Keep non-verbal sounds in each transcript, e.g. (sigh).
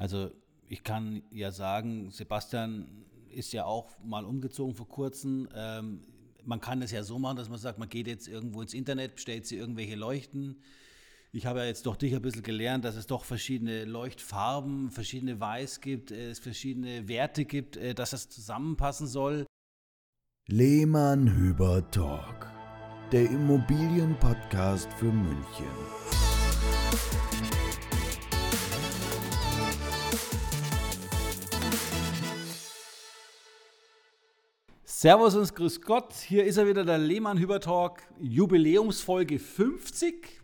Also ich kann ja sagen, Sebastian ist ja auch mal umgezogen vor kurzem. Ähm, man kann es ja so machen, dass man sagt, man geht jetzt irgendwo ins Internet, bestellt sie irgendwelche Leuchten. Ich habe ja jetzt doch dich ein bisschen gelernt, dass es doch verschiedene Leuchtfarben, verschiedene Weiß gibt, es verschiedene Werte gibt, äh, dass das zusammenpassen soll. Lehmann Hüber Talk, der Immobilienpodcast für München. Servus und Grüß Gott, hier ist er wieder, der Lehmann Hüber Talk, Jubiläumsfolge 50.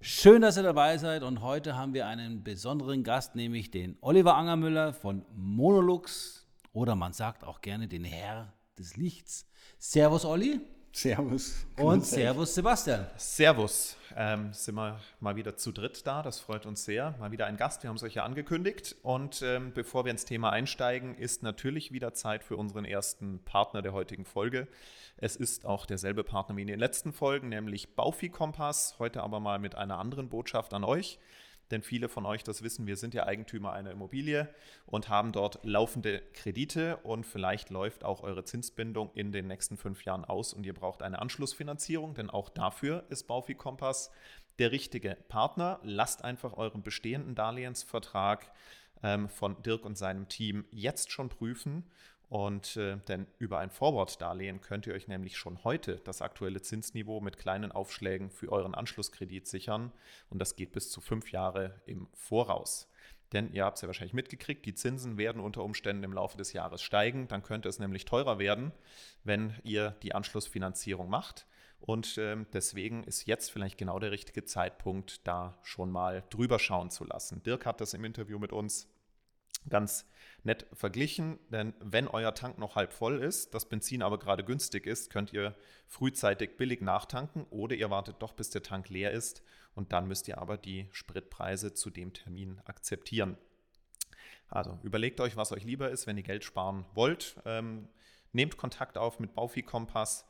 Schön, dass ihr dabei seid und heute haben wir einen besonderen Gast, nämlich den Oliver Angermüller von Monolux oder man sagt auch gerne den Herr des Lichts. Servus Olli. Servus. Und Servus Sebastian. Servus. Ähm, sind wir mal wieder zu dritt da. Das freut uns sehr. Mal wieder ein Gast. Wir haben es euch ja angekündigt. Und ähm, bevor wir ins Thema einsteigen, ist natürlich wieder Zeit für unseren ersten Partner der heutigen Folge. Es ist auch derselbe Partner wie in den letzten Folgen, nämlich Baufi Kompass. Heute aber mal mit einer anderen Botschaft an euch denn viele von euch das wissen, wir sind ja Eigentümer einer Immobilie und haben dort laufende Kredite und vielleicht läuft auch eure Zinsbindung in den nächsten fünf Jahren aus und ihr braucht eine Anschlussfinanzierung, denn auch dafür ist Baufi Kompass der richtige Partner. Lasst einfach euren bestehenden Darlehensvertrag ähm, von Dirk und seinem Team jetzt schon prüfen und äh, denn über ein Forward-Darlehen könnt ihr euch nämlich schon heute das aktuelle Zinsniveau mit kleinen Aufschlägen für euren Anschlusskredit sichern. Und das geht bis zu fünf Jahre im Voraus. Denn ihr habt es ja wahrscheinlich mitgekriegt, die Zinsen werden unter Umständen im Laufe des Jahres steigen. Dann könnte es nämlich teurer werden, wenn ihr die Anschlussfinanzierung macht. Und äh, deswegen ist jetzt vielleicht genau der richtige Zeitpunkt, da schon mal drüber schauen zu lassen. Dirk hat das im Interview mit uns ganz nett verglichen, denn wenn euer Tank noch halb voll ist, das Benzin aber gerade günstig ist, könnt ihr frühzeitig billig nachtanken oder ihr wartet doch, bis der Tank leer ist und dann müsst ihr aber die Spritpreise zu dem Termin akzeptieren. Also überlegt euch, was euch lieber ist, wenn ihr Geld sparen wollt. Ähm, nehmt Kontakt auf mit Baufi Kompass.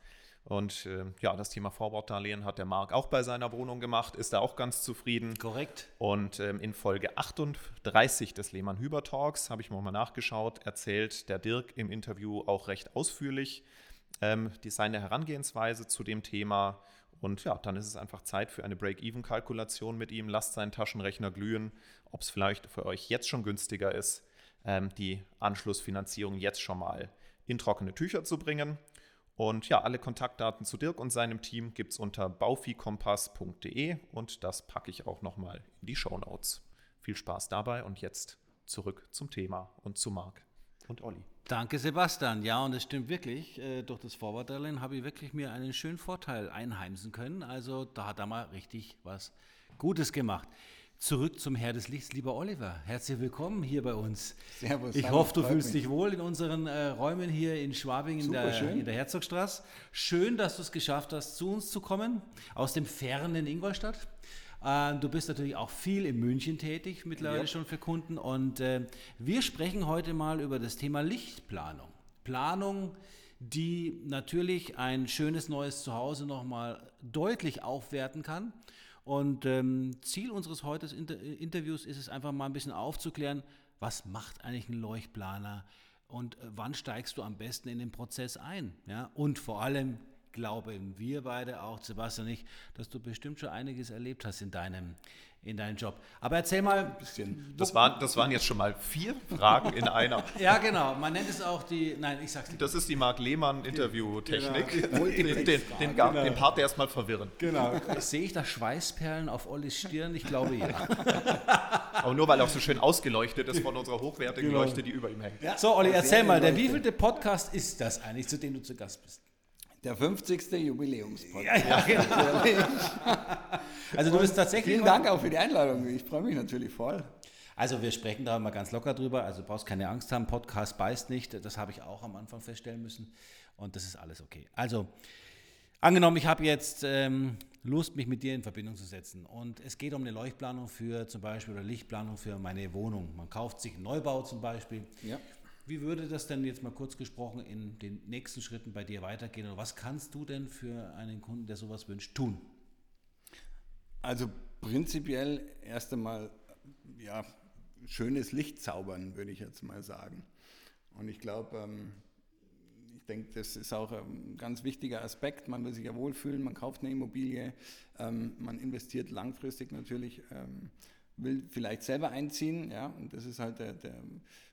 Und äh, ja, das Thema Vorborddarlehen hat der Marc auch bei seiner Wohnung gemacht, ist da auch ganz zufrieden. Korrekt. Und ähm, in Folge 38 des Lehmann-Hüber Talks, habe ich mal nachgeschaut, erzählt der Dirk im Interview auch recht ausführlich ähm, die, seine Herangehensweise zu dem Thema. Und ja, dann ist es einfach Zeit für eine Break-Even-Kalkulation mit ihm. Lasst seinen Taschenrechner glühen, ob es vielleicht für euch jetzt schon günstiger ist, ähm, die Anschlussfinanzierung jetzt schon mal in trockene Tücher zu bringen. Und ja, alle Kontaktdaten zu Dirk und seinem Team gibt es unter baufikompass.de und das packe ich auch nochmal in die Show Notes. Viel Spaß dabei und jetzt zurück zum Thema und zu Marc und Olli. Danke, Sebastian. Ja, und es stimmt wirklich. Äh, durch das Vorwartdarlehen habe ich wirklich mir einen schönen Vorteil einheimsen können. Also da hat er mal richtig was Gutes gemacht. Zurück zum Herr des Lichts, lieber Oliver. Herzlich willkommen hier bei uns. Servus. Ich hoffe, du fühlst mich. dich wohl in unseren äh, Räumen hier in Schwabing in der, in der, Herzogstraße. Schön, dass du es geschafft hast, zu uns zu kommen, aus dem fernen Ingolstadt. Äh, du bist natürlich auch viel in München tätig, mittlerweile ja. schon für Kunden. Und äh, wir sprechen heute mal über das Thema Lichtplanung. Planung, die natürlich ein schönes neues Zuhause nochmal deutlich aufwerten kann und ähm, Ziel unseres heutigen Inter Interviews ist es einfach mal ein bisschen aufzuklären, was macht eigentlich ein Leuchtplaner und äh, wann steigst du am besten in den Prozess ein? Ja? Und vor allem glauben wir beide auch, Sebastian und ich, dass du bestimmt schon einiges erlebt hast in deinem in deinen Job. Aber erzähl mal. Ein bisschen. Das waren, das waren jetzt schon mal vier Fragen in einer. (laughs) ja, genau. Man nennt es auch die. Nein, ich sag's nicht. Das ist die Marc Lehmann-Interview-Technik. (laughs) Genau. Den, den, den, genau. den, Part erstmal verwirren. Genau. Sehe ich da Schweißperlen auf Ollis Stirn? Ich glaube ja. (laughs) Aber nur weil er auch so schön ausgeleuchtet ist von unserer hochwertigen genau. Leuchte, die über ihm hängt. Ja. So, Olli, erzähl mal, der wievielte Podcast ist das eigentlich, zu dem du zu Gast bist? Der 50. Jubiläumspodcast. Ja, ja, genau. also du bist tatsächlich. Vielen Dank auch für die Einladung. Ich freue mich natürlich voll. Also wir sprechen da mal ganz locker drüber. Also du brauchst keine Angst haben. Podcast beißt nicht. Das habe ich auch am Anfang feststellen müssen. Und das ist alles okay. Also angenommen, ich habe jetzt ähm, Lust, mich mit dir in Verbindung zu setzen. Und es geht um eine Leuchtplanung für zum Beispiel oder Lichtplanung für meine Wohnung. Man kauft sich einen Neubau zum Beispiel. Ja. Wie würde das denn jetzt mal kurz gesprochen in den nächsten Schritten bei dir weitergehen? Oder was kannst du denn für einen Kunden, der sowas wünscht, tun? Also prinzipiell erst einmal, ja, schönes Licht zaubern, würde ich jetzt mal sagen. Und ich glaube, ähm, ich denke, das ist auch ein ganz wichtiger Aspekt. Man will sich ja wohlfühlen, man kauft eine Immobilie, ähm, man investiert langfristig natürlich, ähm, will vielleicht selber einziehen, ja, und das ist halt der, der,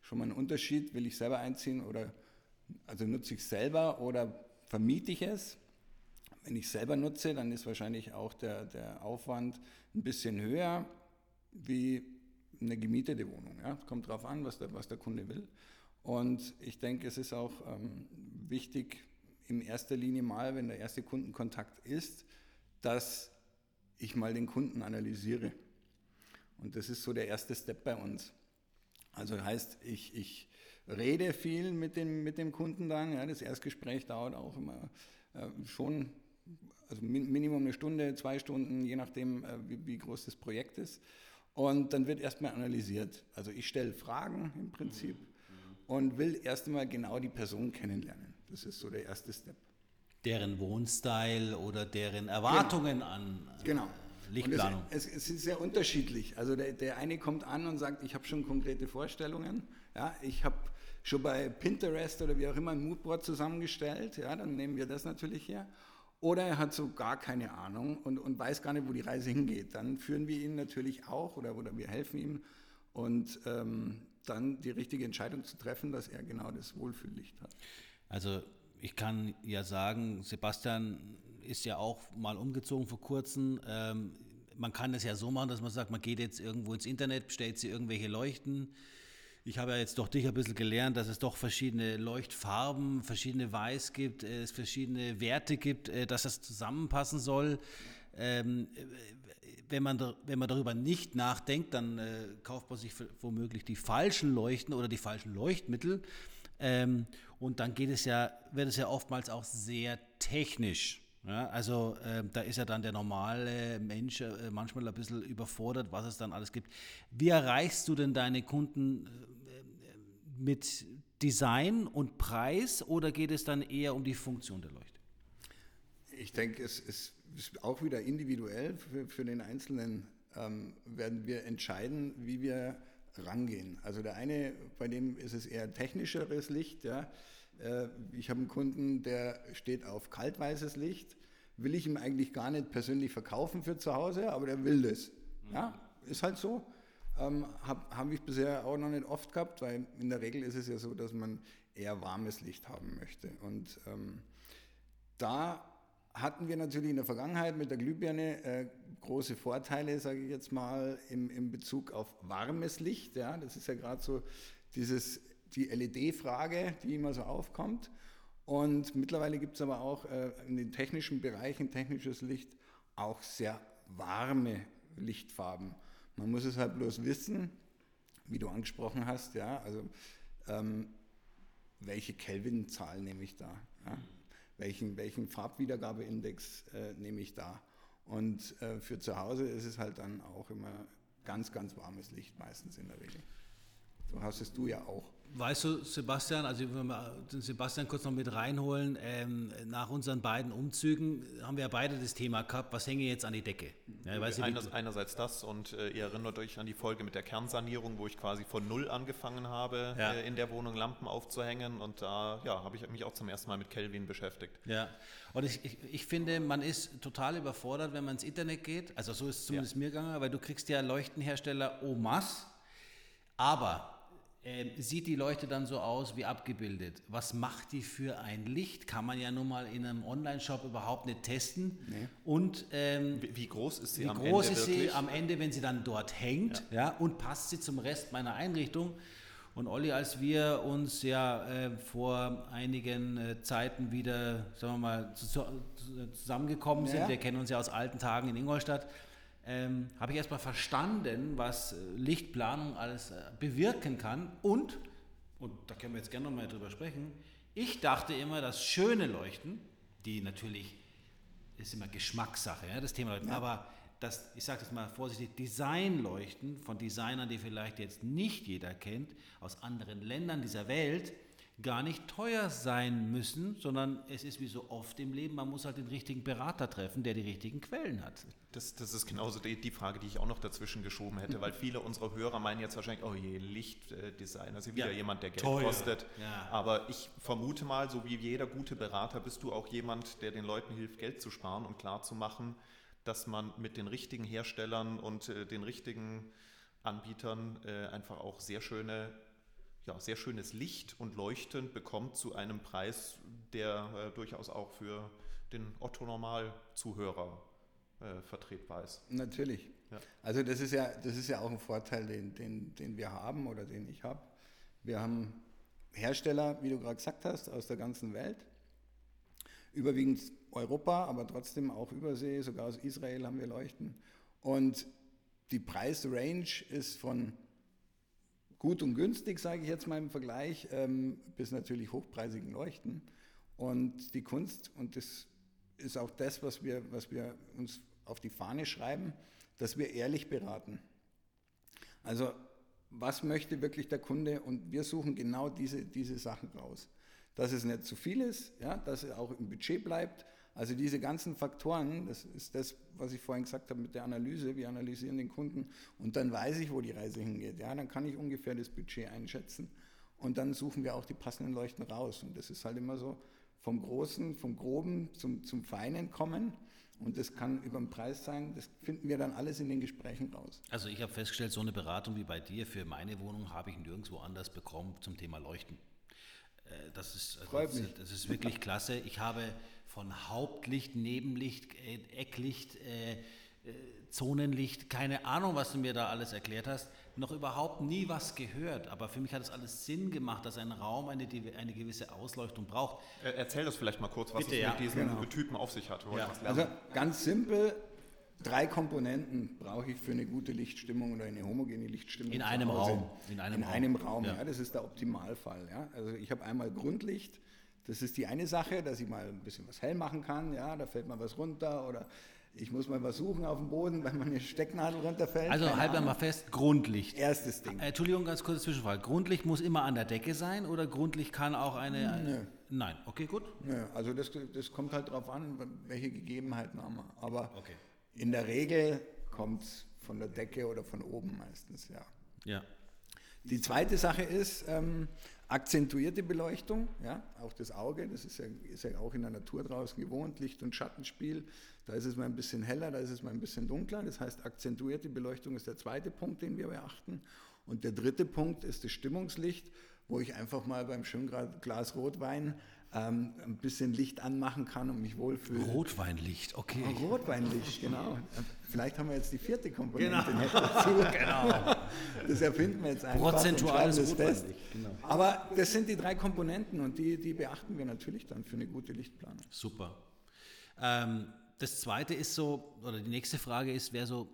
schon mal ein Unterschied. Will ich selber einziehen oder also nutze ich selber oder vermiete ich es? Wenn ich selber nutze, dann ist wahrscheinlich auch der, der Aufwand ein bisschen höher wie eine gemietete Wohnung. Ja? Kommt darauf an, was der, was der Kunde will. Und ich denke, es ist auch ähm, wichtig, in erster Linie mal, wenn der erste Kundenkontakt ist, dass ich mal den Kunden analysiere. Und das ist so der erste Step bei uns. Also heißt, ich, ich rede viel mit dem, mit dem Kunden dann. Ja, das Erstgespräch dauert auch immer äh, schon, also Minimum eine Stunde, zwei Stunden, je nachdem, äh, wie, wie, groß das Projekt ist. Und dann wird erstmal analysiert. Also ich stelle Fragen im Prinzip und will erst einmal genau die Person kennenlernen. Das ist so der erste Step. Deren Wohnstyle oder deren Erwartungen genau. an äh, genau. Lichtplanung. Es, es, es, ist sehr unterschiedlich. Also der, der eine kommt an und sagt, ich habe schon konkrete Vorstellungen. Ja, ich habe schon bei Pinterest oder wie auch immer ein Moodboard zusammengestellt. Ja, dann nehmen wir das natürlich her. Oder er hat so gar keine Ahnung und, und weiß gar nicht, wo die Reise hingeht. Dann führen wir ihn natürlich auch oder, oder wir helfen ihm und ähm, dann die richtige Entscheidung zu treffen, dass er genau das Wohlfühllicht hat. Also ich kann ja sagen, Sebastian ist ja auch mal umgezogen vor kurzem. Ähm, man kann das ja so machen, dass man sagt, man geht jetzt irgendwo ins Internet, bestellt sie irgendwelche Leuchten. Ich habe ja jetzt doch dich ein bisschen gelernt, dass es doch verschiedene Leuchtfarben, verschiedene Weiß gibt, äh, es verschiedene Werte gibt, äh, dass das zusammenpassen soll. Ähm, wenn man, wenn man darüber nicht nachdenkt, dann äh, kauft man sich womöglich die falschen Leuchten oder die falschen Leuchtmittel. Ähm, und dann geht es ja, wird es ja oftmals auch sehr technisch. Ja, also äh, da ist ja dann der normale Mensch äh, manchmal ein bisschen überfordert, was es dann alles gibt. Wie erreichst du denn deine Kunden äh, mit Design und Preis oder geht es dann eher um die Funktion der Leuchte? Ich denke, es ist auch wieder individuell für, für den Einzelnen ähm, werden wir entscheiden, wie wir rangehen. Also der eine, bei dem ist es eher technischeres Licht. Ja. Äh, ich habe einen Kunden, der steht auf kaltweißes Licht. Will ich ihm eigentlich gar nicht persönlich verkaufen für zu Hause, aber der will das. Ja, ist halt so. Ähm, hab, Habe ich bisher auch noch nicht oft gehabt, weil in der Regel ist es ja so, dass man eher warmes Licht haben möchte. Und ähm, da hatten wir natürlich in der Vergangenheit mit der Glühbirne äh, große Vorteile, sage ich jetzt mal, im, im Bezug auf warmes Licht. Ja, das ist ja gerade so dieses, die LED-Frage, die immer so aufkommt. Und mittlerweile gibt es aber auch äh, in den technischen Bereichen, technisches Licht, auch sehr warme Lichtfarben. Man muss es halt bloß wissen, wie du angesprochen hast, ja, also ähm, welche Kelvin-Zahl nehme ich da? Ja? welchen, welchen Farbwiedergabeindex äh, nehme ich da. Und äh, für zu Hause ist es halt dann auch immer ganz, ganz warmes Licht meistens in der Regel. So hast es du ja auch. Weißt du, Sebastian, also wenn wir den Sebastian kurz noch mit reinholen, ähm, nach unseren beiden Umzügen haben wir ja beide das Thema gehabt, was hänge jetzt an die Decke? Ja, Einer, einerseits das und äh, ihr erinnert euch an die Folge mit der Kernsanierung, wo ich quasi von Null angefangen habe, ja. äh, in der Wohnung Lampen aufzuhängen und da ja, habe ich mich auch zum ersten Mal mit Kelvin beschäftigt. Ja, und ich, ich, ich finde, man ist total überfordert, wenn man ins Internet geht, also so ist es zumindest ja. mir gegangen, weil du kriegst ja Leuchtenhersteller masse, aber ähm, sieht die Leuchte dann so aus wie abgebildet? Was macht die für ein Licht? Kann man ja nun mal in einem Online-Shop überhaupt nicht testen. Nee. Und ähm, wie, wie, groß ist sie wie am Ende? Wie groß ist sie am Ende, wenn sie dann dort hängt? Ja. ja. und passt sie zum Rest meiner Einrichtung? Und Olli, als wir uns ja äh, vor einigen äh, Zeiten wieder, sagen wir mal, zu, zu, zusammengekommen sind, wir kennen uns ja aus alten Tagen in Ingolstadt, ähm, habe ich erstmal verstanden, was äh, Lichtplanung alles äh, bewirken kann. Und, und da können wir jetzt gerne nochmal drüber sprechen, ich dachte immer, dass schöne Leuchten, die natürlich, ist immer Geschmackssache, ja, das Thema Leuchten, ja. aber das, ich sage das mal vorsichtig, Designleuchten von Designern, die vielleicht jetzt nicht jeder kennt, aus anderen Ländern dieser Welt, gar nicht teuer sein müssen, sondern es ist wie so oft im Leben, man muss halt den richtigen Berater treffen, der die richtigen Quellen hat. Das, das ist genauso die, die, Frage, die ich auch noch dazwischen geschoben hätte, weil viele unserer Hörer meinen jetzt wahrscheinlich, oh je, Lichtdesign, also wieder ja, jemand, der Geld teuer. kostet. Ja. Aber ich vermute mal, so wie jeder gute Berater, bist du auch jemand, der den Leuten hilft, Geld zu sparen und klarzumachen, dass man mit den richtigen Herstellern und äh, den richtigen Anbietern äh, einfach auch sehr schöne ja, sehr schönes Licht und Leuchten bekommt zu einem Preis, der äh, durchaus auch für den Otto-Normal-Zuhörer äh, vertretbar ist. Natürlich. Ja. Also das ist ja, das ist ja auch ein Vorteil, den, den, den wir haben oder den ich habe. Wir haben Hersteller, wie du gerade gesagt hast, aus der ganzen Welt. Überwiegend Europa, aber trotzdem auch Übersee, sogar aus Israel haben wir Leuchten. Und die Preisrange ist von gut und günstig, sage ich jetzt mal im Vergleich, ähm, bis natürlich hochpreisigen Leuchten. Und die Kunst, und das ist auch das, was wir, was wir uns auf die Fahne schreiben, dass wir ehrlich beraten. Also was möchte wirklich der Kunde? Und wir suchen genau diese, diese Sachen raus. Dass es nicht zu viel ist, ja, dass es auch im Budget bleibt, also diese ganzen Faktoren, das ist das, was ich vorhin gesagt habe mit der Analyse. Wir analysieren den Kunden und dann weiß ich, wo die Reise hingeht. Ja, dann kann ich ungefähr das Budget einschätzen und dann suchen wir auch die passenden Leuchten raus. Und das ist halt immer so vom Großen, vom Groben zum, zum Feinen kommen. Und das kann über den Preis sein, das finden wir dann alles in den Gesprächen raus. Also ich habe festgestellt, so eine Beratung wie bei dir für meine Wohnung habe ich nirgendwo anders bekommen zum Thema Leuchten. Äh, das ist, Freut das, mich. das ist wirklich klasse. Ich habe von Hauptlicht, Nebenlicht, äh, Ecklicht, äh, äh, Zonenlicht, keine Ahnung, was du mir da alles erklärt hast, noch überhaupt nie was gehört. Aber für mich hat es alles Sinn gemacht, dass ein Raum eine, eine gewisse Ausleuchtung braucht. Erzähl das vielleicht mal kurz, was Bitte, es ja. mit diesen genau. Typen auf sich hat. Ja. Also ganz simpel, drei Komponenten brauche ich für eine gute Lichtstimmung oder eine homogene Lichtstimmung. In einem Raum. In einem, In Raum. einem Raum, ja. ja. Das ist der Optimalfall. Ja. Also ich habe einmal Grundlicht, das ist die eine Sache, dass ich mal ein bisschen was hell machen kann, ja, da fällt mal was runter oder ich muss mal was suchen auf dem Boden, weil meine Stecknadel runterfällt. Also halten wir mal fest, Grundlicht. Erstes Ding. Äh, Entschuldigung, ganz kurze Zwischenfrage. Grundlicht muss immer an der Decke sein oder Grundlicht kann auch eine... eine. Nein, okay, gut. Nö, also das, das kommt halt darauf an, welche Gegebenheiten haben wir. Aber okay. In der Regel kommt es von der Decke oder von oben meistens, ja. Ja. Die zweite Sache ist, ähm, Akzentuierte Beleuchtung, ja, auch das Auge, das ist ja, ist ja auch in der Natur draußen gewohnt, Licht- und Schattenspiel. Da ist es mal ein bisschen heller, da ist es mal ein bisschen dunkler. Das heißt, akzentuierte Beleuchtung ist der zweite Punkt, den wir beachten. Und der dritte Punkt ist das Stimmungslicht, wo ich einfach mal beim schönen Glas Rotwein ähm, ein bisschen Licht anmachen kann und mich wohlfühle. Rotweinlicht, okay. Oh, Rotweinlicht, genau. Vielleicht haben wir jetzt die vierte Komponente genau. dazu. (laughs) genau. Das erfinden wir jetzt einfach. Prozentuales Rotweinlicht. Genau. Aber das sind die drei Komponenten und die, die beachten wir natürlich dann für eine gute Lichtplanung. Super. Ähm, das zweite ist so, oder die nächste Frage ist, wäre so,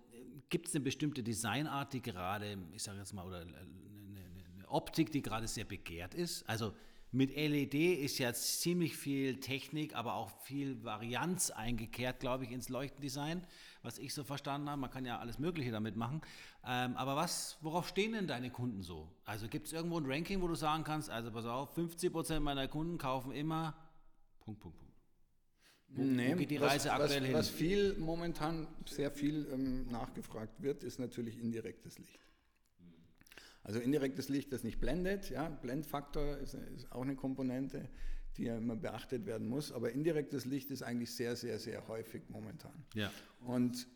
gibt es eine bestimmte Designart, die gerade, ich sage jetzt mal, oder eine, eine Optik, die gerade sehr begehrt ist? Also mit LED ist ja ziemlich viel Technik, aber auch viel Varianz eingekehrt, glaube ich, ins Leuchtendesign, was ich so verstanden habe. Man kann ja alles Mögliche damit machen. Ähm, aber was, worauf stehen denn deine Kunden so? Also gibt es irgendwo ein Ranking, wo du sagen kannst, also pass auf, 50% meiner Kunden kaufen immer Punkt, Punkt, Punkt. Wo, nee, wo geht die Reise was, aktuell was, hin? Was viel momentan sehr viel ähm, nachgefragt wird, ist natürlich indirektes Licht. Also indirektes Licht, das nicht blendet, ja, Blendfaktor ist, ist auch eine Komponente, die ja immer beachtet werden muss, aber indirektes Licht ist eigentlich sehr, sehr, sehr häufig momentan. Ja. Und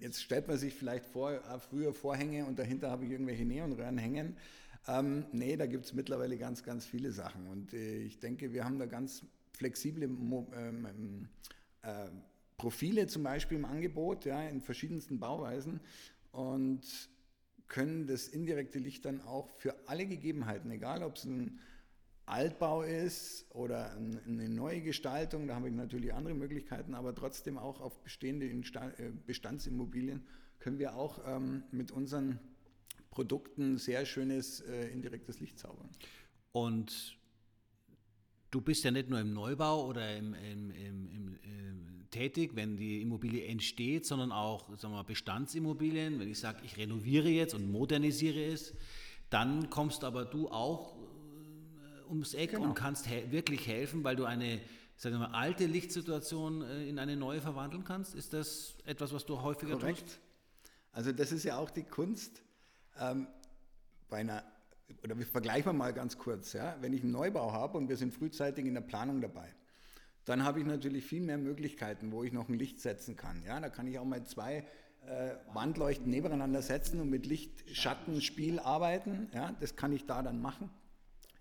jetzt stellt man sich vielleicht vor, äh, früher Vorhänge und dahinter habe ich irgendwelche Neonröhren hängen. Ähm, nee, da gibt es mittlerweile ganz, ganz viele Sachen. Und äh, ich denke, wir haben da ganz flexible ähm, ähm äh, Profile zum Beispiel im Angebot, ja, in verschiedensten Bauweisen. Und können das indirekte Licht dann auch für alle Gegebenheiten, egal ob es ein Altbau ist oder eine neue Gestaltung, da habe ich natürlich andere Möglichkeiten, aber trotzdem auch auf bestehende äh, Bestandsimmobilien können wir auch ähm, mit unseren Produkten sehr schönes äh, indirektes Licht zaubern. Und du bist ja nicht nur im Neubau oder im, im, im, im tätig, wenn die Immobilie entsteht, sondern auch sagen wir, Bestandsimmobilien. Wenn ich sage, ich renoviere jetzt und modernisiere es, dann kommst aber du auch äh, ums Eck genau. und kannst he wirklich helfen, weil du eine sagen wir mal, alte Lichtsituation äh, in eine neue verwandeln kannst? Ist das etwas, was du häufiger Korrekt. tust? Also das ist ja auch die Kunst ähm, bei einer, oder wir vergleichen mal ganz kurz, ja? wenn ich einen Neubau habe und wir sind frühzeitig in der Planung dabei, dann habe ich natürlich viel mehr Möglichkeiten, wo ich noch ein Licht setzen kann. Ja? Da kann ich auch mal zwei äh, Wandleuchten nebeneinander setzen und mit Licht-Schattenspiel arbeiten. Ja? Das kann ich da dann machen.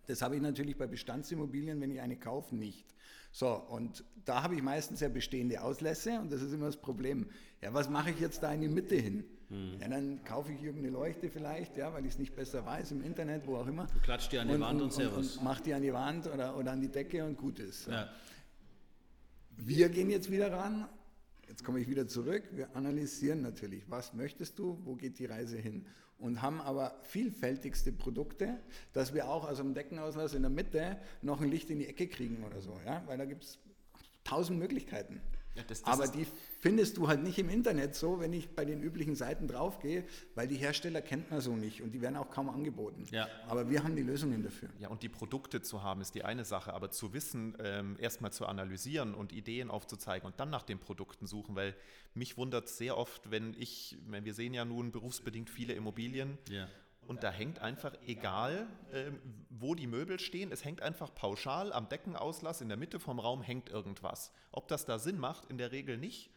Das habe ich natürlich bei Bestandsimmobilien, wenn ich eine kaufe, nicht. So, und da habe ich meistens ja bestehende Auslässe und das ist immer das Problem. Ja, was mache ich jetzt da in die Mitte hin? Hm. Ja, dann kaufe ich irgendeine Leuchte vielleicht, ja, weil ich es nicht besser weiß, im Internet, wo auch immer. Du klatscht die an die und, Wand und, und Servus. Und mach die an die Wand oder, oder an die Decke und gut ist. Ja. Wir gehen jetzt wieder ran, jetzt komme ich wieder zurück, wir analysieren natürlich, was möchtest du, wo geht die Reise hin? und haben aber vielfältigste Produkte, dass wir auch aus dem Deckenauslass in der Mitte noch ein Licht in die Ecke kriegen oder so, ja? weil da gibt es tausend Möglichkeiten. Ja, das, das aber die findest du halt nicht im Internet so, wenn ich bei den üblichen Seiten draufgehe, weil die Hersteller kennt man so nicht und die werden auch kaum angeboten. Ja. Aber wir haben die Lösungen dafür. Ja, und die Produkte zu haben ist die eine Sache, aber zu wissen, ähm, erstmal zu analysieren und Ideen aufzuzeigen und dann nach den Produkten suchen, weil mich wundert sehr oft, wenn ich, wenn wir sehen ja nun berufsbedingt viele Immobilien. Ja. Und da hängt einfach, egal äh, wo die Möbel stehen, es hängt einfach pauschal am Deckenauslass in der Mitte vom Raum hängt irgendwas. Ob das da Sinn macht, in der Regel nicht.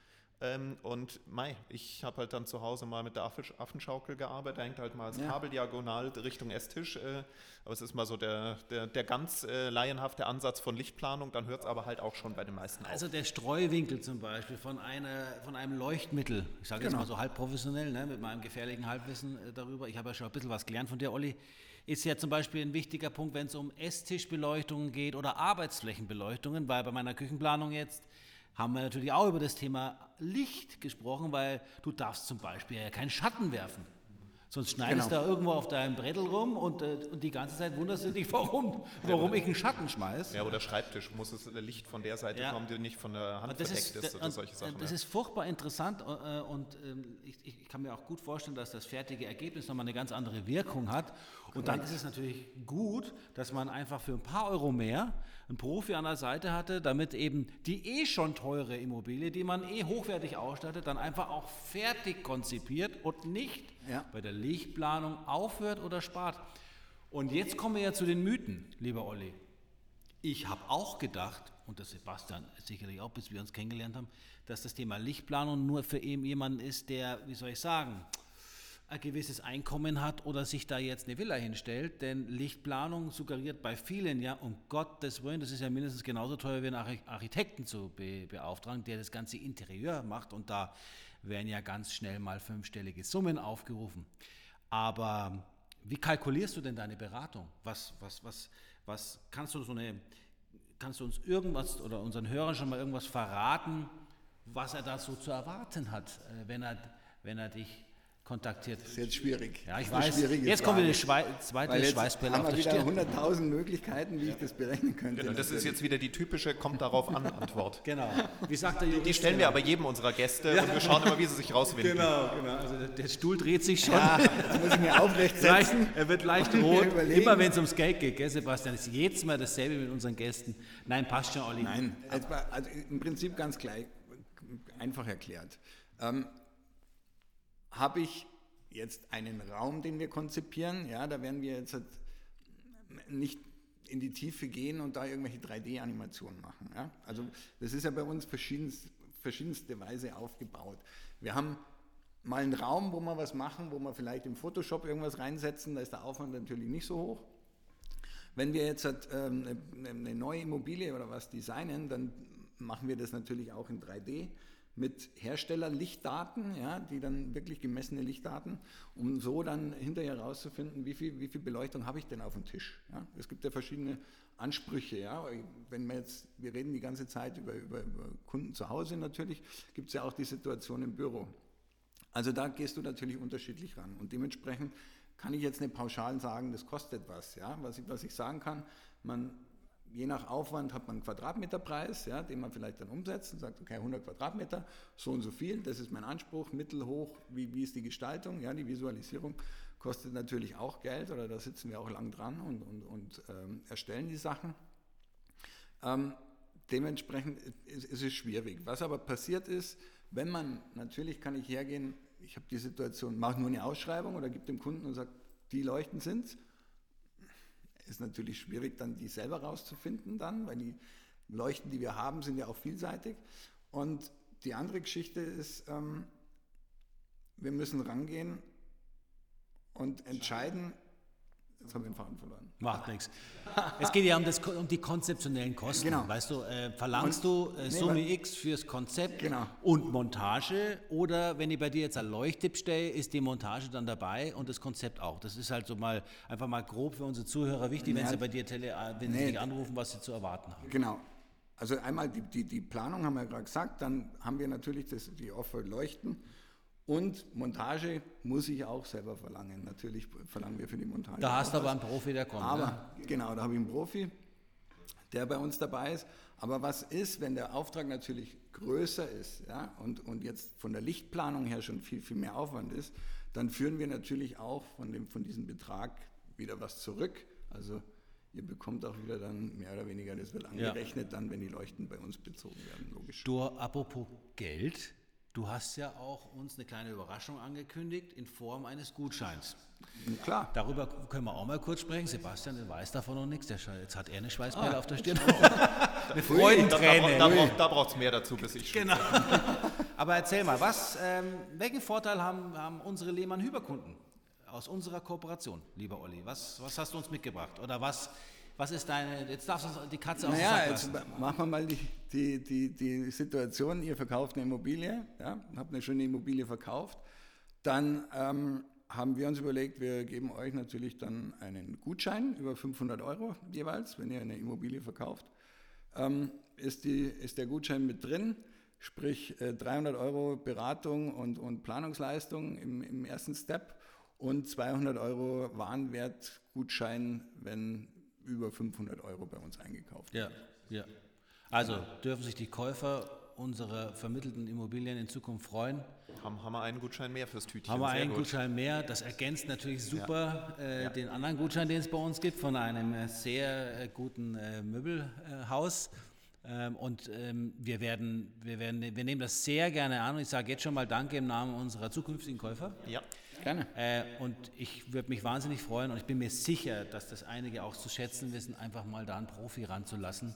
Ähm, und Mai, ich habe halt dann zu Hause mal mit der Affenschaukel gearbeitet, hängt halt mal das ja. Kabel diagonal Richtung Esstisch. Äh, aber es ist mal so der, der, der ganz äh, laienhafte Ansatz von Lichtplanung, dann hört es aber halt auch schon bei den meisten auf. Also der Streuwinkel zum Beispiel von, einer, von einem Leuchtmittel, ich sage genau. jetzt mal so halb professionell, ne, mit meinem gefährlichen Halbwissen äh, darüber, ich habe ja schon ein bisschen was gelernt von dir, Olli, ist ja zum Beispiel ein wichtiger Punkt, wenn es um Esstischbeleuchtungen geht oder Arbeitsflächenbeleuchtungen, weil bei meiner Küchenplanung jetzt haben wir natürlich auch über das Thema Licht gesprochen, weil du darfst zum Beispiel ja keinen Schatten werfen. Sonst schneidest genau. du da irgendwo auf deinem Brettel rum und, äh, und die ganze Zeit wunderst du dich, warum, warum ich einen Schatten schmeiße. Ja, oder Schreibtisch, muss das Licht von der Seite ja. kommen, die nicht von der Hand verdeckt ist, ist oder solche Sachen. Das ja. ist furchtbar interessant äh, und ähm, ich, ich, kann mir auch gut vorstellen, dass das fertige Ergebnis nochmal eine ganz andere Wirkung hat. Und dann ist es natürlich gut, dass man einfach für ein paar Euro mehr einen Profi an der Seite hatte, damit eben die eh schon teure Immobilie, die man eh hochwertig ausstattet, dann einfach auch fertig konzipiert und nicht ja. bei der Lichtplanung aufhört oder spart. Und jetzt kommen wir ja zu den Mythen, lieber Olli. Ich habe auch gedacht, und das Sebastian sicherlich auch, bis wir uns kennengelernt haben, dass das Thema Lichtplanung nur für eben jemanden ist, der, wie soll ich sagen, ein gewisses Einkommen hat oder sich da jetzt eine Villa hinstellt. Denn Lichtplanung suggeriert bei vielen ja, um Gottes Willen, das ist ja mindestens genauso teuer wie einen Architekten zu be beauftragen, der das ganze Interieur macht. Und da werden ja ganz schnell mal fünfstellige Summen aufgerufen. Aber wie kalkulierst du denn deine Beratung? Was, was, was, was kannst du so eine, kannst du uns irgendwas oder unseren Hörern schon mal irgendwas verraten, was er da so zu erwarten hat, äh, wenn er, wenn er dich kontaktiert. Das ist jetzt schwierig. Ja, ich weiß. Jetzt kommt wieder eine Schwei zweite Schweißpelle haben wir wieder 100.000 Möglichkeiten, wie ich das berechnen könnte. Genau, das ist jetzt wieder die typische kommt darauf an Antwort. (laughs) genau. Wie sagt der Jurist, die stellen wir aber jedem unserer Gäste ja. und wir schauen immer, wie sie sich (laughs) rauswinden. Genau, genau. Also der, Stuhl dreht sich schon. Ja, jetzt muss ich mir aufrecht (laughs) setzen. er wird leicht rot. Immer wenn es ums Geld geht, gell, Sebastian? ist jedes Mal dasselbe mit unseren Gästen. Nein, passt schon, Olli. Nein, also, also im Prinzip ganz gleich, einfach erklärt. Ähm, habe ich jetzt einen Raum, den wir konzipieren, ja, da werden wir jetzt halt nicht in die Tiefe gehen und da irgendwelche 3D-Animationen machen. Ja? Also das ist ja bei uns verschiedenst, verschiedenste Weise aufgebaut. Wir haben mal einen Raum, wo wir was machen, wo wir vielleicht im Photoshop irgendwas reinsetzen, da ist der Aufwand natürlich nicht so hoch. Wenn wir jetzt halt, ähm, eine neue Immobilie oder was designen, dann machen wir das natürlich auch in 3D mit Herstellerlichtdaten, ja, die dann wirklich gemessene Lichtdaten, um so dann hinterher herauszufinden, wie viel, wie viel Beleuchtung habe ich denn auf dem Tisch. Ja. Es gibt ja verschiedene Ansprüche. Ja. Wenn wir jetzt, wir reden die ganze Zeit über, über, über Kunden zu Hause natürlich, gibt es ja auch die Situation im Büro. Also da gehst du natürlich unterschiedlich ran und dementsprechend kann ich jetzt nicht pauschal sagen, das kostet was. Ja. Was, ich, was ich sagen kann, man je nach Aufwand hat man einen Quadratmeterpreis, ja, den man vielleicht dann umsetzt und sagt, okay, 100 Quadratmeter, so und so viel, das ist mein Anspruch, mittel, hoch, wie, wie ist die Gestaltung, ja, die Visualisierung. kostet natürlich auch Geld oder da sitzen wir auch lang dran und, und, und ähm, erstellen die Sachen. Ähm, dementsprechend ist, ist, es schwierig. Was aber passiert ist, wenn man, natürlich kann ich hergehen, ich habe die Situation, mache nur eine Ausschreibung oder gebe dem Kunden und sage, die Leuchten sind ist natürlich schwierig, dann die selber rauszufinden dann, weil die Leuchten, die wir haben, sind ja auch vielseitig. Und die andere Geschichte ist, ähm, wir müssen rangehen und entscheiden, Jetzt haben wir den Faden verloren. Macht nichts. Es geht ja um, das, um die konzeptionellen Kosten. Genau. Weißt du, äh, verlangst und, du äh, Summe nee, X fürs Konzept genau. und Montage oder wenn ich bei dir jetzt ein Leuchttipp stelle, ist die Montage dann dabei und das Konzept auch. Das ist halt so mal einfach mal grob für unsere Zuhörer wichtig, wenn ja, sie bei dir tele, äh, wenn nee, sie dich anrufen, was sie zu erwarten haben. Genau. Also einmal die, die, die Planung haben wir gerade gesagt, dann haben wir natürlich das, die Offer Leuchten und Montage muss ich auch selber verlangen. Natürlich verlangen wir für die Montage. Da hast du aber einen Profi, der kommt. Aber ne? genau, da habe ich einen Profi, der bei uns dabei ist. Aber was ist, wenn der Auftrag natürlich größer ist ja, und, und jetzt von der Lichtplanung her schon viel, viel mehr Aufwand ist, dann führen wir natürlich auch von, dem, von diesem Betrag wieder was zurück. Also ihr bekommt auch wieder dann mehr oder weniger, das wird angerechnet ja. dann, wenn die Leuchten bei uns bezogen werden, logisch. Du, apropos Geld, Du hast ja auch uns eine kleine Überraschung angekündigt in Form eines Gutscheins. Klar. Darüber können wir auch mal kurz sprechen. Sebastian der weiß davon noch nichts. jetzt hat er eine Schweißperle ah. auf der Stirn. (laughs) eine Freudenträne. Da, da, da braucht es mehr dazu, bis ich Genau. (laughs) Aber erzähl mal, was, ähm, welchen Vorteil haben, haben unsere Lehmann-Hüber-Kunden aus unserer Kooperation, lieber Olli? Was, was hast du uns mitgebracht? Oder was was ist deine, jetzt darfst du die Katze aus naja, dem Sack lassen. machen wir mal die, die, die, die Situation, ihr verkauft eine Immobilie, ja, habt eine schöne Immobilie verkauft, dann ähm, haben wir uns überlegt, wir geben euch natürlich dann einen Gutschein über 500 Euro jeweils, wenn ihr eine Immobilie verkauft. Ähm, ist, die, ist der Gutschein mit drin, sprich äh, 300 Euro Beratung und, und Planungsleistung im, im ersten Step und 200 Euro Warenwertgutschein, wenn über 500 Euro bei uns eingekauft. Ja, ja. Also dürfen sich die Käufer unserer vermittelten Immobilien in Zukunft freuen. Haben, haben wir einen Gutschein mehr fürs Tütchen? Haben wir einen gut. Gutschein mehr. Das ergänzt natürlich super ja. Äh, ja. den anderen Gutschein, den es bei uns gibt, von einem äh, sehr äh, guten äh, Möbelhaus. Ähm, und ähm, wir, werden, wir, werden, wir nehmen das sehr gerne an und ich sage jetzt schon mal Danke im Namen unserer zukünftigen Käufer. Ja. Gerne. Äh, und ich würde mich wahnsinnig freuen und ich bin mir sicher, dass das einige auch zu schätzen wissen, einfach mal da einen Profi ranzulassen.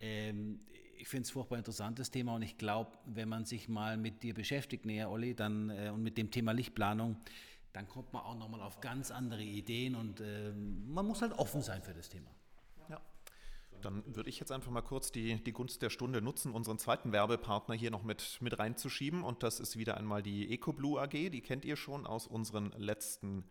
Ähm, ich finde es furchtbar interessantes Thema und ich glaube, wenn man sich mal mit dir beschäftigt, näher Olli, dann, äh, und mit dem Thema Lichtplanung, dann kommt man auch nochmal auf ganz andere Ideen und äh, man muss halt offen sein für das Thema. Dann würde ich jetzt einfach mal kurz die, die Gunst der Stunde nutzen, unseren zweiten Werbepartner hier noch mit, mit reinzuschieben. Und das ist wieder einmal die EcoBlue AG. Die kennt ihr schon aus unseren letzten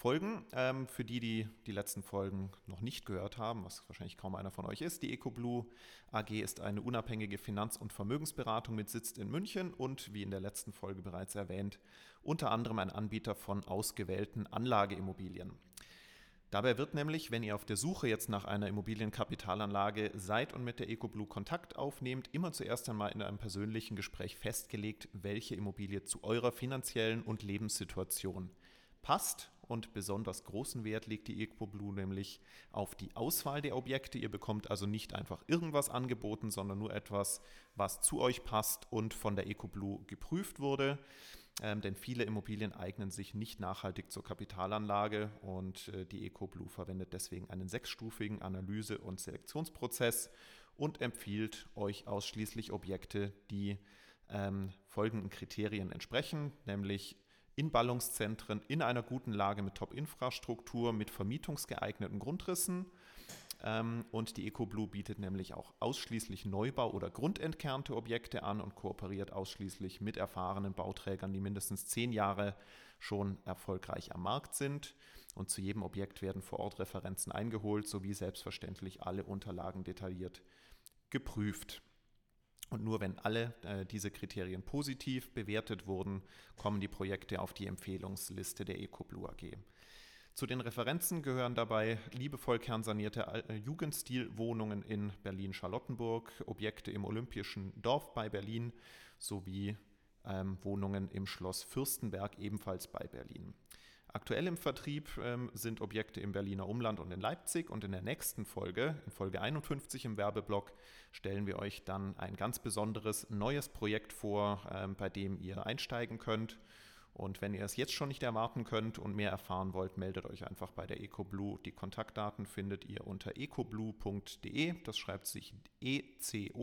Folgen. Ähm, für die, die die letzten Folgen noch nicht gehört haben, was wahrscheinlich kaum einer von euch ist, die EcoBlue AG ist eine unabhängige Finanz- und Vermögensberatung mit Sitz in München und, wie in der letzten Folge bereits erwähnt, unter anderem ein Anbieter von ausgewählten Anlageimmobilien. Dabei wird nämlich, wenn ihr auf der Suche jetzt nach einer Immobilienkapitalanlage seid und mit der EcoBlue Kontakt aufnehmt, immer zuerst einmal in einem persönlichen Gespräch festgelegt, welche Immobilie zu eurer finanziellen und Lebenssituation passt. Und besonders großen Wert legt die EcoBlue nämlich auf die Auswahl der Objekte. Ihr bekommt also nicht einfach irgendwas angeboten, sondern nur etwas, was zu euch passt und von der EcoBlue geprüft wurde ähm, denn viele Immobilien eignen sich nicht nachhaltig zur Kapitalanlage und äh, die EcoBlue verwendet deswegen einen sechsstufigen Analyse- und Selektionsprozess und empfiehlt euch ausschließlich Objekte, die ähm, folgenden Kriterien entsprechen, nämlich in Ballungszentren in einer guten Lage mit Top-Infrastruktur, mit vermietungsgeeigneten Grundrissen, und die EcoBlue bietet nämlich auch ausschließlich Neubau- oder grundentkernte Objekte an und kooperiert ausschließlich mit erfahrenen Bauträgern, die mindestens zehn Jahre schon erfolgreich am Markt sind. Und zu jedem Objekt werden vor Ort Referenzen eingeholt, sowie selbstverständlich alle Unterlagen detailliert geprüft. Und nur wenn alle äh, diese Kriterien positiv bewertet wurden, kommen die Projekte auf die Empfehlungsliste der EcoBlue AG. Zu den Referenzen gehören dabei liebevoll kernsanierte äh, Jugendstilwohnungen in Berlin-Charlottenburg, Objekte im Olympischen Dorf bei Berlin sowie ähm, Wohnungen im Schloss Fürstenberg ebenfalls bei Berlin. Aktuell im Vertrieb ähm, sind Objekte im Berliner Umland und in Leipzig und in der nächsten Folge, in Folge 51 im Werbeblock, stellen wir euch dann ein ganz besonderes neues Projekt vor, ähm, bei dem ihr einsteigen könnt. Und wenn ihr es jetzt schon nicht erwarten könnt und mehr erfahren wollt, meldet euch einfach bei der EcoBlue. Die Kontaktdaten findet ihr unter ecoblue.de. Das schreibt sich E-C-O-B-L-U-E.de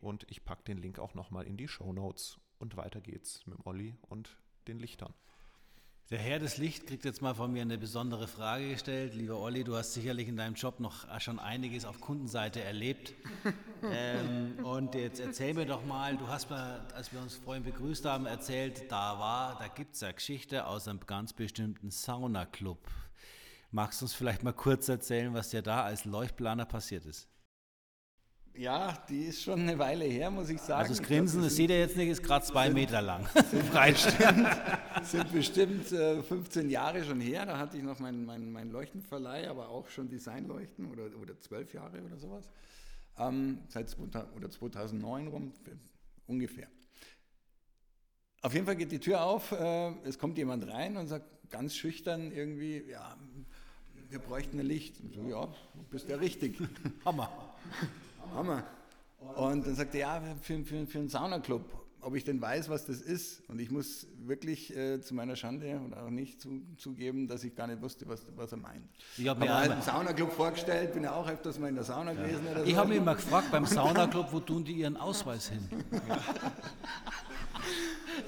und ich packe den Link auch nochmal in die Show Notes. Und weiter geht's mit Olli und den Lichtern. Der Herr des Licht kriegt jetzt mal von mir eine besondere Frage gestellt. Lieber Olli, du hast sicherlich in deinem Job noch schon einiges auf Kundenseite erlebt. (laughs) ähm, und jetzt erzähl mir doch mal, du hast mal, als wir uns vorhin begrüßt haben, erzählt, da war, da gibt es eine Geschichte aus einem ganz bestimmten Saunaclub. Magst du uns vielleicht mal kurz erzählen, was dir da als Leuchtplaner passiert ist? Ja, die ist schon eine Weile her, muss ich sagen. Also das Grinsen, glaub, das seht ihr jetzt nicht, ist gerade zwei sind, Meter lang. (laughs) Bestimmt, sind bestimmt äh, 15 Jahre schon her. Da hatte ich noch meinen mein, mein Leuchtenverleih, aber auch schon Designleuchten oder, oder 12 Jahre oder sowas. Ähm, seit oder 2009 rum, ungefähr. Auf jeden Fall geht die Tür auf, äh, es kommt jemand rein und sagt ganz schüchtern irgendwie, ja, wir bräuchten ein Licht. So, ja, du bist ja richtig. (laughs) Hammer. Hammer. Und dann sagte er, ja, für, für, für einen Saunaclub, ob ich denn weiß, was das ist. Und ich muss wirklich äh, zu meiner Schande und auch nicht zu, zugeben, dass ich gar nicht wusste, was, was er meint. Ich habe mir halt einen Saunaclub vorgestellt, bin ja auch öfters mal in der Sauna ja. gewesen. ich so. habe mich immer gefragt, beim Saunaclub, wo tun die ihren Ausweis hin? (laughs)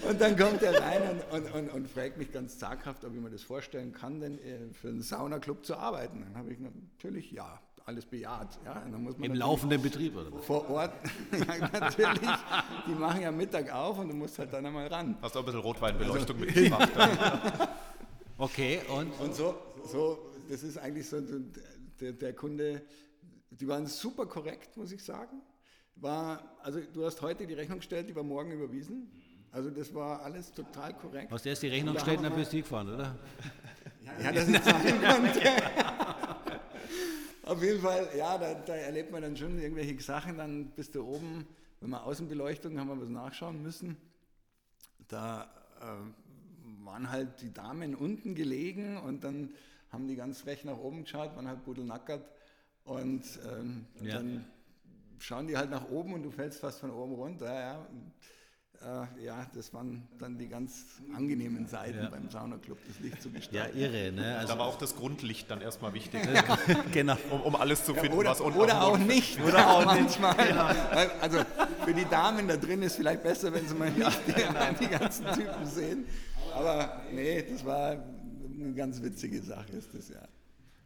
und dann kommt er rein und, und, und, und, fragt mich ganz zaghaft, ob ich mir das vorstellen kann, denn äh, für einen Saunaclub zu arbeiten. Dann habe ich natürlich ja alles bejaht. Ja, Im laufenden Betrieb, oder? Vor Ort, (laughs) ja, natürlich. Die machen ja Mittag auf und du musst halt dann einmal ran. Hast du auch ein bisschen Rotweinbeleuchtung also, mitgemacht? (laughs) okay, und? Und so, so, das ist eigentlich so, der, der Kunde, die waren super korrekt, muss ich sagen. War, also du hast heute die Rechnung gestellt, die war morgen überwiesen. Also das war alles total korrekt. Hast du erst die Rechnung gestellt und dann bist du gefahren, oder? Ja, das nicht sein konnte. Auf jeden Fall, ja, da, da, erlebt man dann schon irgendwelche Sachen. Dann bist du oben, wenn wir Außenbeleuchtung haben wir was nachschauen müssen. Da äh, waren halt die Damen unten gelegen und dann haben die ganz frech nach oben geschaut, waren halt budelnackert. Und ähm, ja. dann schauen die halt nach oben und du fällst fast von oben runter. Ja äh, ja, das waren dann die ganz angenehmen Seiten ja. beim Saunaclub, das Licht zu gestalten. Ja, irre. Ne? Also da war auch das Grundlicht dann erstmal wichtig, (laughs) genau. um, um, alles zu finden, ja, oder, was unten Oder auch nicht. Oder auch manchmal. Nicht. Also für die Damen da drin ist vielleicht besser, wenn sie mal nicht die, die ganzen Typen sehen. Aber nee, das war eine ganz witzige Sache, ist das ja.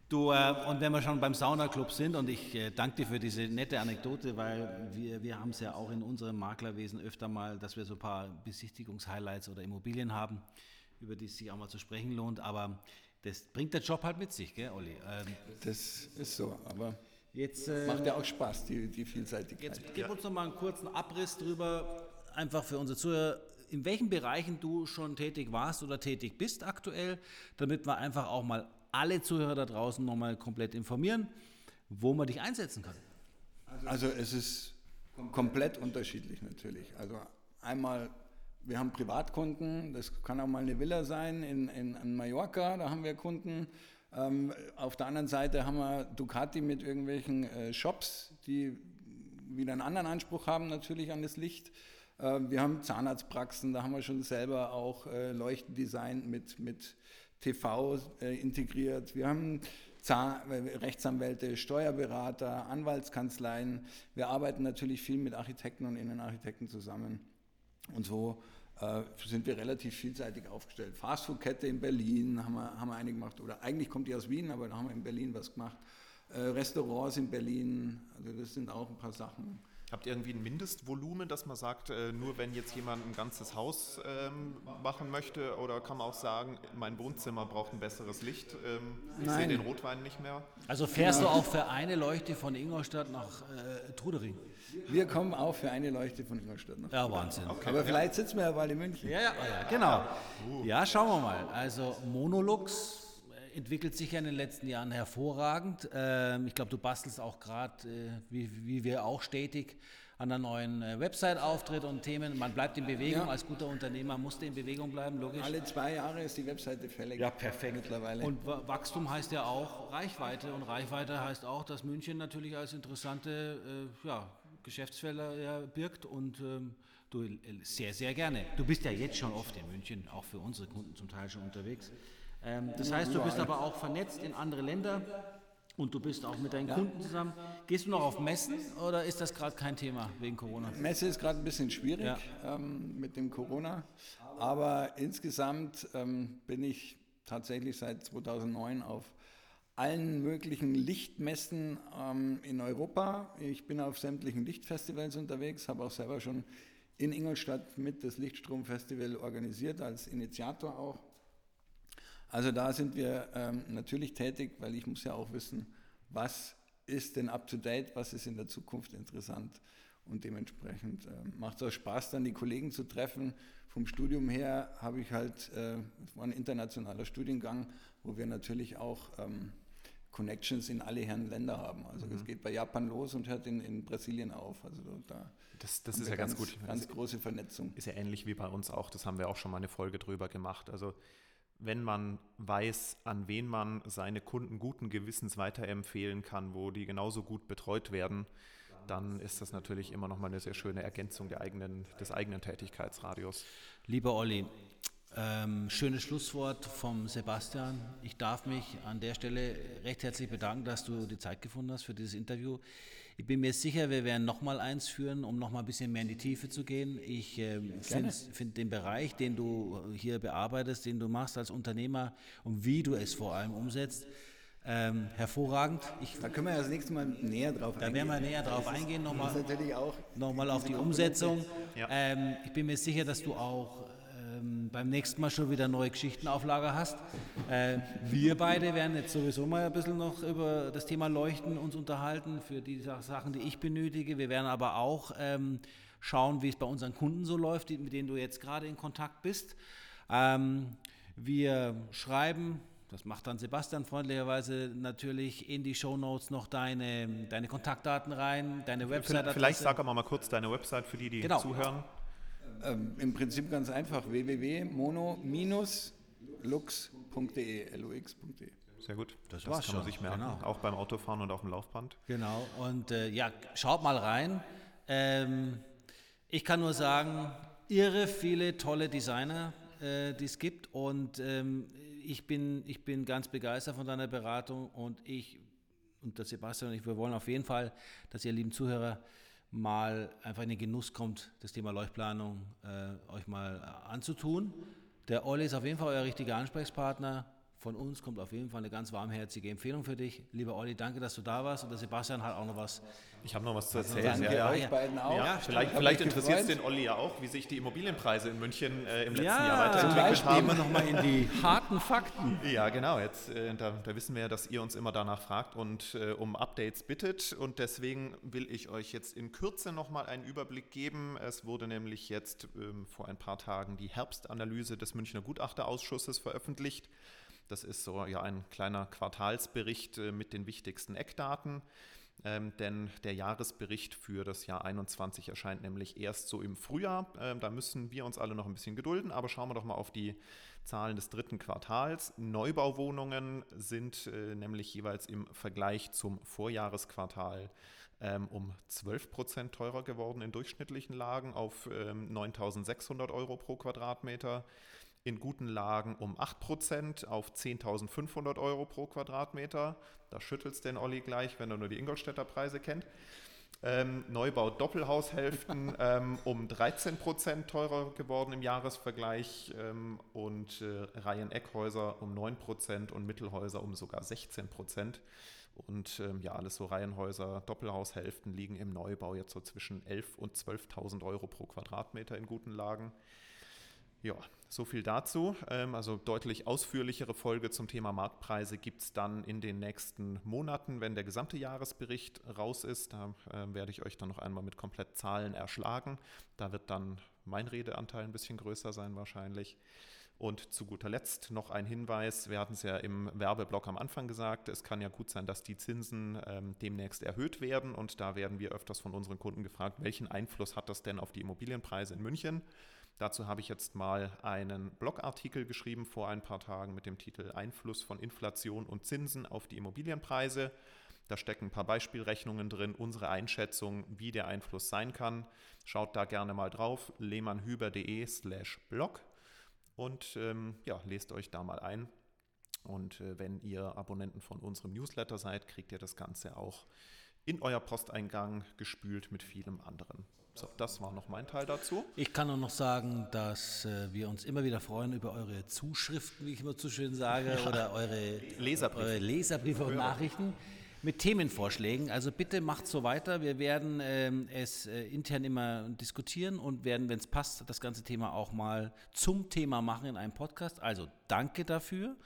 Du, äh, und wenn wir schon beim Saunaclub sind, und ich äh, danke dir für diese nette Anekdote, weil wir, wir haben es ja auch in unserem Maklerwesen öfter mal, dass wir so ein paar Besichtigungshighlights oder Immobilien haben, über die es sich auch mal zu sprechen lohnt. Aber das bringt der Job halt mit sich, gell, Olli? Ähm, das ist so, aber jetzt, äh, macht ja auch Spaß, die, die Vielseitigkeit. Jetzt gib ja. uns noch mal einen kurzen Abriss drüber, einfach für unsere Zuhörer in welchen Bereichen du schon tätig warst oder tätig bist aktuell, damit wir einfach auch mal alle Zuhörer da draußen nochmal komplett informieren, wo man dich einsetzen kann. Also es ist komplett unterschiedlich natürlich. Also einmal, wir haben Privatkunden, das kann auch mal eine Villa sein in, in, in Mallorca, da haben wir Kunden. Ähm, auf der anderen Seite haben wir Ducati mit irgendwelchen äh, Shops, die wieder einen anderen Anspruch haben natürlich an das Licht. Äh, wir haben Zahnarztpraxen, da haben wir schon selber auch äh, Leuchten designt mit, mit TV äh, integriert. Wir haben Zahn Rechtsanwälte, Steuerberater, Anwaltskanzleien. Wir arbeiten natürlich viel mit Architekten und Innenarchitekten zusammen. Und so äh, sind wir relativ vielseitig aufgestellt. Fastfood-Kette in Berlin haben wir, haben wir eine gemacht. Oder eigentlich kommt die aus Wien, aber da haben wir in Berlin was gemacht. Äh, Restaurants in Berlin, also das sind auch ein paar Sachen. Habt ihr irgendwie ein Mindestvolumen, dass man sagt, äh, nur wenn jetzt jemand ein ganzes Haus ähm, machen möchte oder kann man auch sagen, mein Wohnzimmer braucht ein besseres Licht, ähm, ich sehe den Rotwein nicht mehr? Also fährst ja. du auch für eine Leuchte von Ingolstadt nach äh, Trudering? Wir kommen auch für eine Leuchte von Ingolstadt nach Ja, Wahnsinn. Okay. Aber vielleicht sitzen wir ja bald in München. Ja, ja, ja genau. Uh. Ja, schauen wir mal. Also Monolux entwickelt sich ja in den letzten Jahren hervorragend. Ähm, ich glaube, du bastelst auch gerade, äh, wie, wie wir auch stetig, an der neuen äh, Website-Auftritt und Themen. Man bleibt in Bewegung. Ja. Als guter Unternehmer musste in Bewegung bleiben, logisch. Alle zwei Jahre ist die Webseite fällig. Ja, perfekt. Mittlerweile. Und Wa- Wachstum heißt ja auch Reichweite. Und Reichweite heißt auch, dass München natürlich als interessante äh, ja, Geschäftsfelder ja, birgt. Und ähm, du äh, sehr, sehr gerne. Du bist ja jetzt schon oft in München, auch für unsere Kunden zum Teil schon unterwegs. Ähm, das heißt, du bist aber auch vernetzt in andere Länder. Und du bist auch mit deinen Kunden zusammen. Gehst du noch auf Messen oder ist das gerade kein Thema wegen Corona? Messe ist gerade ein bisschen schwierig Ja. ähm, mit dem Corona, aber insgesamt ähm, bin ich tatsächlich seit 2009 auf allen möglichen Lichtmessen ähm, in Europa. Ich bin auf sämtlichen Lichtfestivals unterwegs, habe auch selber schon in Ingolstadt mit das Lichtstromfestival organisiert, als Initiator auch. Also da sind wir ähm, natürlich tätig, weil ich muss ja auch wissen, was ist denn up-to-date, was ist in der Zukunft interessant. Und dementsprechend äh, macht es auch Spaß, dann die Kollegen zu treffen. Vom Studium her habe ich halt, äh, es war ein internationaler Studiengang, wo wir natürlich auch ähm, Connections in alle Herren Länder haben. Also es geht bei Japan los und hört in, in Brasilien auf. Also da Das, das ist ja ganz, gut. Ganz große Vernetzung. Ist ja ähnlich wie bei uns auch. Das haben wir auch schon mal eine Folge drüber gemacht. Also wenn man weiß, an wen man seine Kunden guten Gewissens weiterempfehlen kann, wo die genauso gut betreut werden, dann ist das natürlich immer noch mal eine sehr schöne Ergänzung der eigenen, des eigenen Tätigkeitsradius. Lieber Olli, ähm, schönes Schlusswort vom Sebastian. Ich darf mich an der Stelle recht herzlich bedanken, dass du die Zeit gefunden hast für dieses Interview. Ich bin mir sicher, wir werden noch mal eins führen, um noch mal ein bisschen mehr in die Tiefe zu gehen. Ich ähm, finde find den Bereich, den du hier bearbeitest, den du machst als Unternehmer und wie du es vor allem umsetzt, ähm, hervorragend. Ich, Da können wir ja das nächste Mal näher drauf da werden wir näher drauf eingehen, nochmal nochmal auf die Umsetzung. Ja. Ähm, ich bin mir sicher, dass du auch beim nächsten Mal schon wieder neue Geschichten auf Lager hast. Äh, wir beide werden jetzt sowieso mal ein bisschen noch über das Thema Leuchten uns unterhalten für die Sa- Sachen, die ich benötige. Wir werden aber auch ähm, schauen, wie es bei unseren Kunden so läuft, mit denen du jetzt gerade in Kontakt bist. Ähm, wir schreiben, das macht dann Sebastian freundlicherweise natürlich in die Shownotes noch deine, deine Kontaktdaten rein, deine Website. Vielleicht sag aber mal kurz deine Website für die, die Genau. zuhören. Ähm, Im Prinzip ganz einfach www.mono-lux.de, lux.de. Sehr gut. Das das war's kann man schon, sich merken. genau. Auch beim Autofahren und auf dem Laufband. Genau, und äh, ja, schaut mal rein. Ähm, ich kann nur sagen, irre viele tolle Designer, äh, die es gibt und ähm, ich, bin, ich bin ganz begeistert von deiner Beratung und ich und der Sebastian und ich, wir wollen auf jeden Fall, dass ihr lieben Zuhörer mal einfach in den Genuss kommt, das Thema Leuchtplanung äh, euch mal äh, anzutun. Der Olli ist auf jeden Fall euer richtiger Ansprechpartner. Von uns kommt auf jeden Fall eine ganz warmherzige Empfehlung für dich. Lieber Olli, danke, dass du da warst. Und der Sebastian hat auch noch was. Ich habe noch was zu erzählen. Danke ja, euch ja. beiden auch. Ja, vielleicht, vielleicht interessiert es den Olli ja auch, wie sich die Immobilienpreise in München äh, im letzten Ja, Jahr weiterentwickelt haben. gehen wir nochmal in die (laughs) harten Fakten. Ja, genau. Jetzt, äh, da, da wissen wir ja, dass ihr uns immer danach fragt und äh, um Updates bittet. Und deswegen will ich euch jetzt in Kürze nochmal einen Überblick geben. Es wurde nämlich jetzt ähm, vor ein paar Tagen die Herbstanalyse des Münchner Gutachterausschusses veröffentlicht. Das ist so ja ein kleiner Quartalsbericht äh, mit den wichtigsten Eckdaten. Ähm, denn der Jahresbericht für das Jahr 21 erscheint nämlich erst so im Frühjahr. Ähm, da müssen wir uns alle noch ein bisschen gedulden, aber schauen wir doch mal auf die Zahlen des dritten Quartals. Neubauwohnungen sind äh, nämlich jeweils im Vergleich zum Vorjahresquartal ähm, um 12 Prozent teurer geworden in durchschnittlichen Lagen auf ähm, 9.600 Euro pro Quadratmeter. In guten Lagen um 8 Prozent auf 10.500 Euro pro Quadratmeter. Da schüttelst den Olli gleich, wenn er nur die Ingolstädter Preise kennt. Ähm, Neubau Doppelhaushälften (laughs) ähm, um 13 Prozent teurer geworden im Jahresvergleich ähm, und äh, Reihen-Eckhäuser um 9 Prozent und Mittelhäuser um sogar 16 Prozent. Und ähm, ja, alles so Reihenhäuser, Doppelhaushälften liegen im Neubau jetzt so zwischen 11.000 und 12.000 Euro pro Quadratmeter in guten Lagen. Ja, so viel dazu. Ähm, Also deutlich ausführlichere Folge zum Thema Marktpreise gibt es dann in den nächsten Monaten, wenn der gesamte Jahresbericht raus ist. Da ähm, werde ich euch dann noch einmal mit komplett Zahlen erschlagen. Da wird dann mein Redeanteil ein bisschen größer sein wahrscheinlich. Und zu guter Letzt noch ein Hinweis, wir hatten es ja im Werbeblock am Anfang gesagt, es kann ja gut sein, dass die Zinsen ähm, demnächst erhöht werden und da werden wir öfters von unseren Kunden gefragt, welchen Einfluss hat das denn auf die Immobilienpreise in München? Dazu habe ich jetzt mal einen Blogartikel geschrieben vor ein paar Tagen mit dem Titel Einfluss von Inflation und Zinsen auf die Immobilienpreise. Da stecken ein paar Beispielrechnungen drin, unsere Einschätzung, wie der Einfluss sein kann. Schaut da gerne mal drauf, lehmannhüber.de slash blog und ähm, ja, lest euch da mal ein. Und äh, wenn ihr Abonnenten von unserem Newsletter seid, kriegt ihr das Ganze auch in euer Posteingang gespült mit vielem anderen. So, das war noch mein Teil dazu. Ich kann auch noch sagen, dass äh, wir uns immer wieder freuen über eure Zuschriften, wie ich immer zu schön sage, ja. oder eure Leserbriefe, eure Leserbriefe und Nachrichten mit Themenvorschlägen. Also bitte macht so weiter. Wir werden ähm, es äh, intern immer diskutieren und werden, wenn es passt, das ganze Thema auch mal zum Thema machen in einem Podcast. Also danke dafür.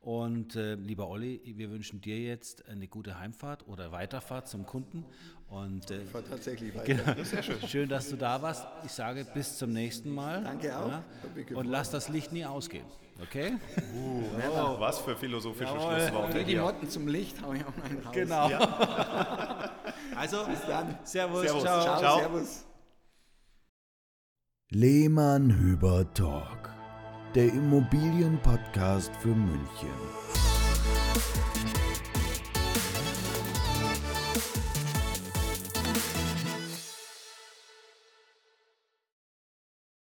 Und äh, lieber Olli, wir wünschen dir jetzt eine gute Heimfahrt oder Weiterfahrt zum Kunden. Und, äh, ich fahre tatsächlich weiter. Genau. Das schön. schön. dass du da warst. Ich sage bis zum nächsten Mal. Danke auch. Ja? Und lass das Licht nie ausgehen. Okay? Uh, oh, was für philosophische Jawohl. Schlussworte. Die Motten zum Licht hau ich auch mal raus. Genau. Ja. (laughs) also, bis dann. Servus. Servus. Ciao. Ciao. Ciao. Servus. Lehmann Hüber Talk, der Immobilienpodcast für München.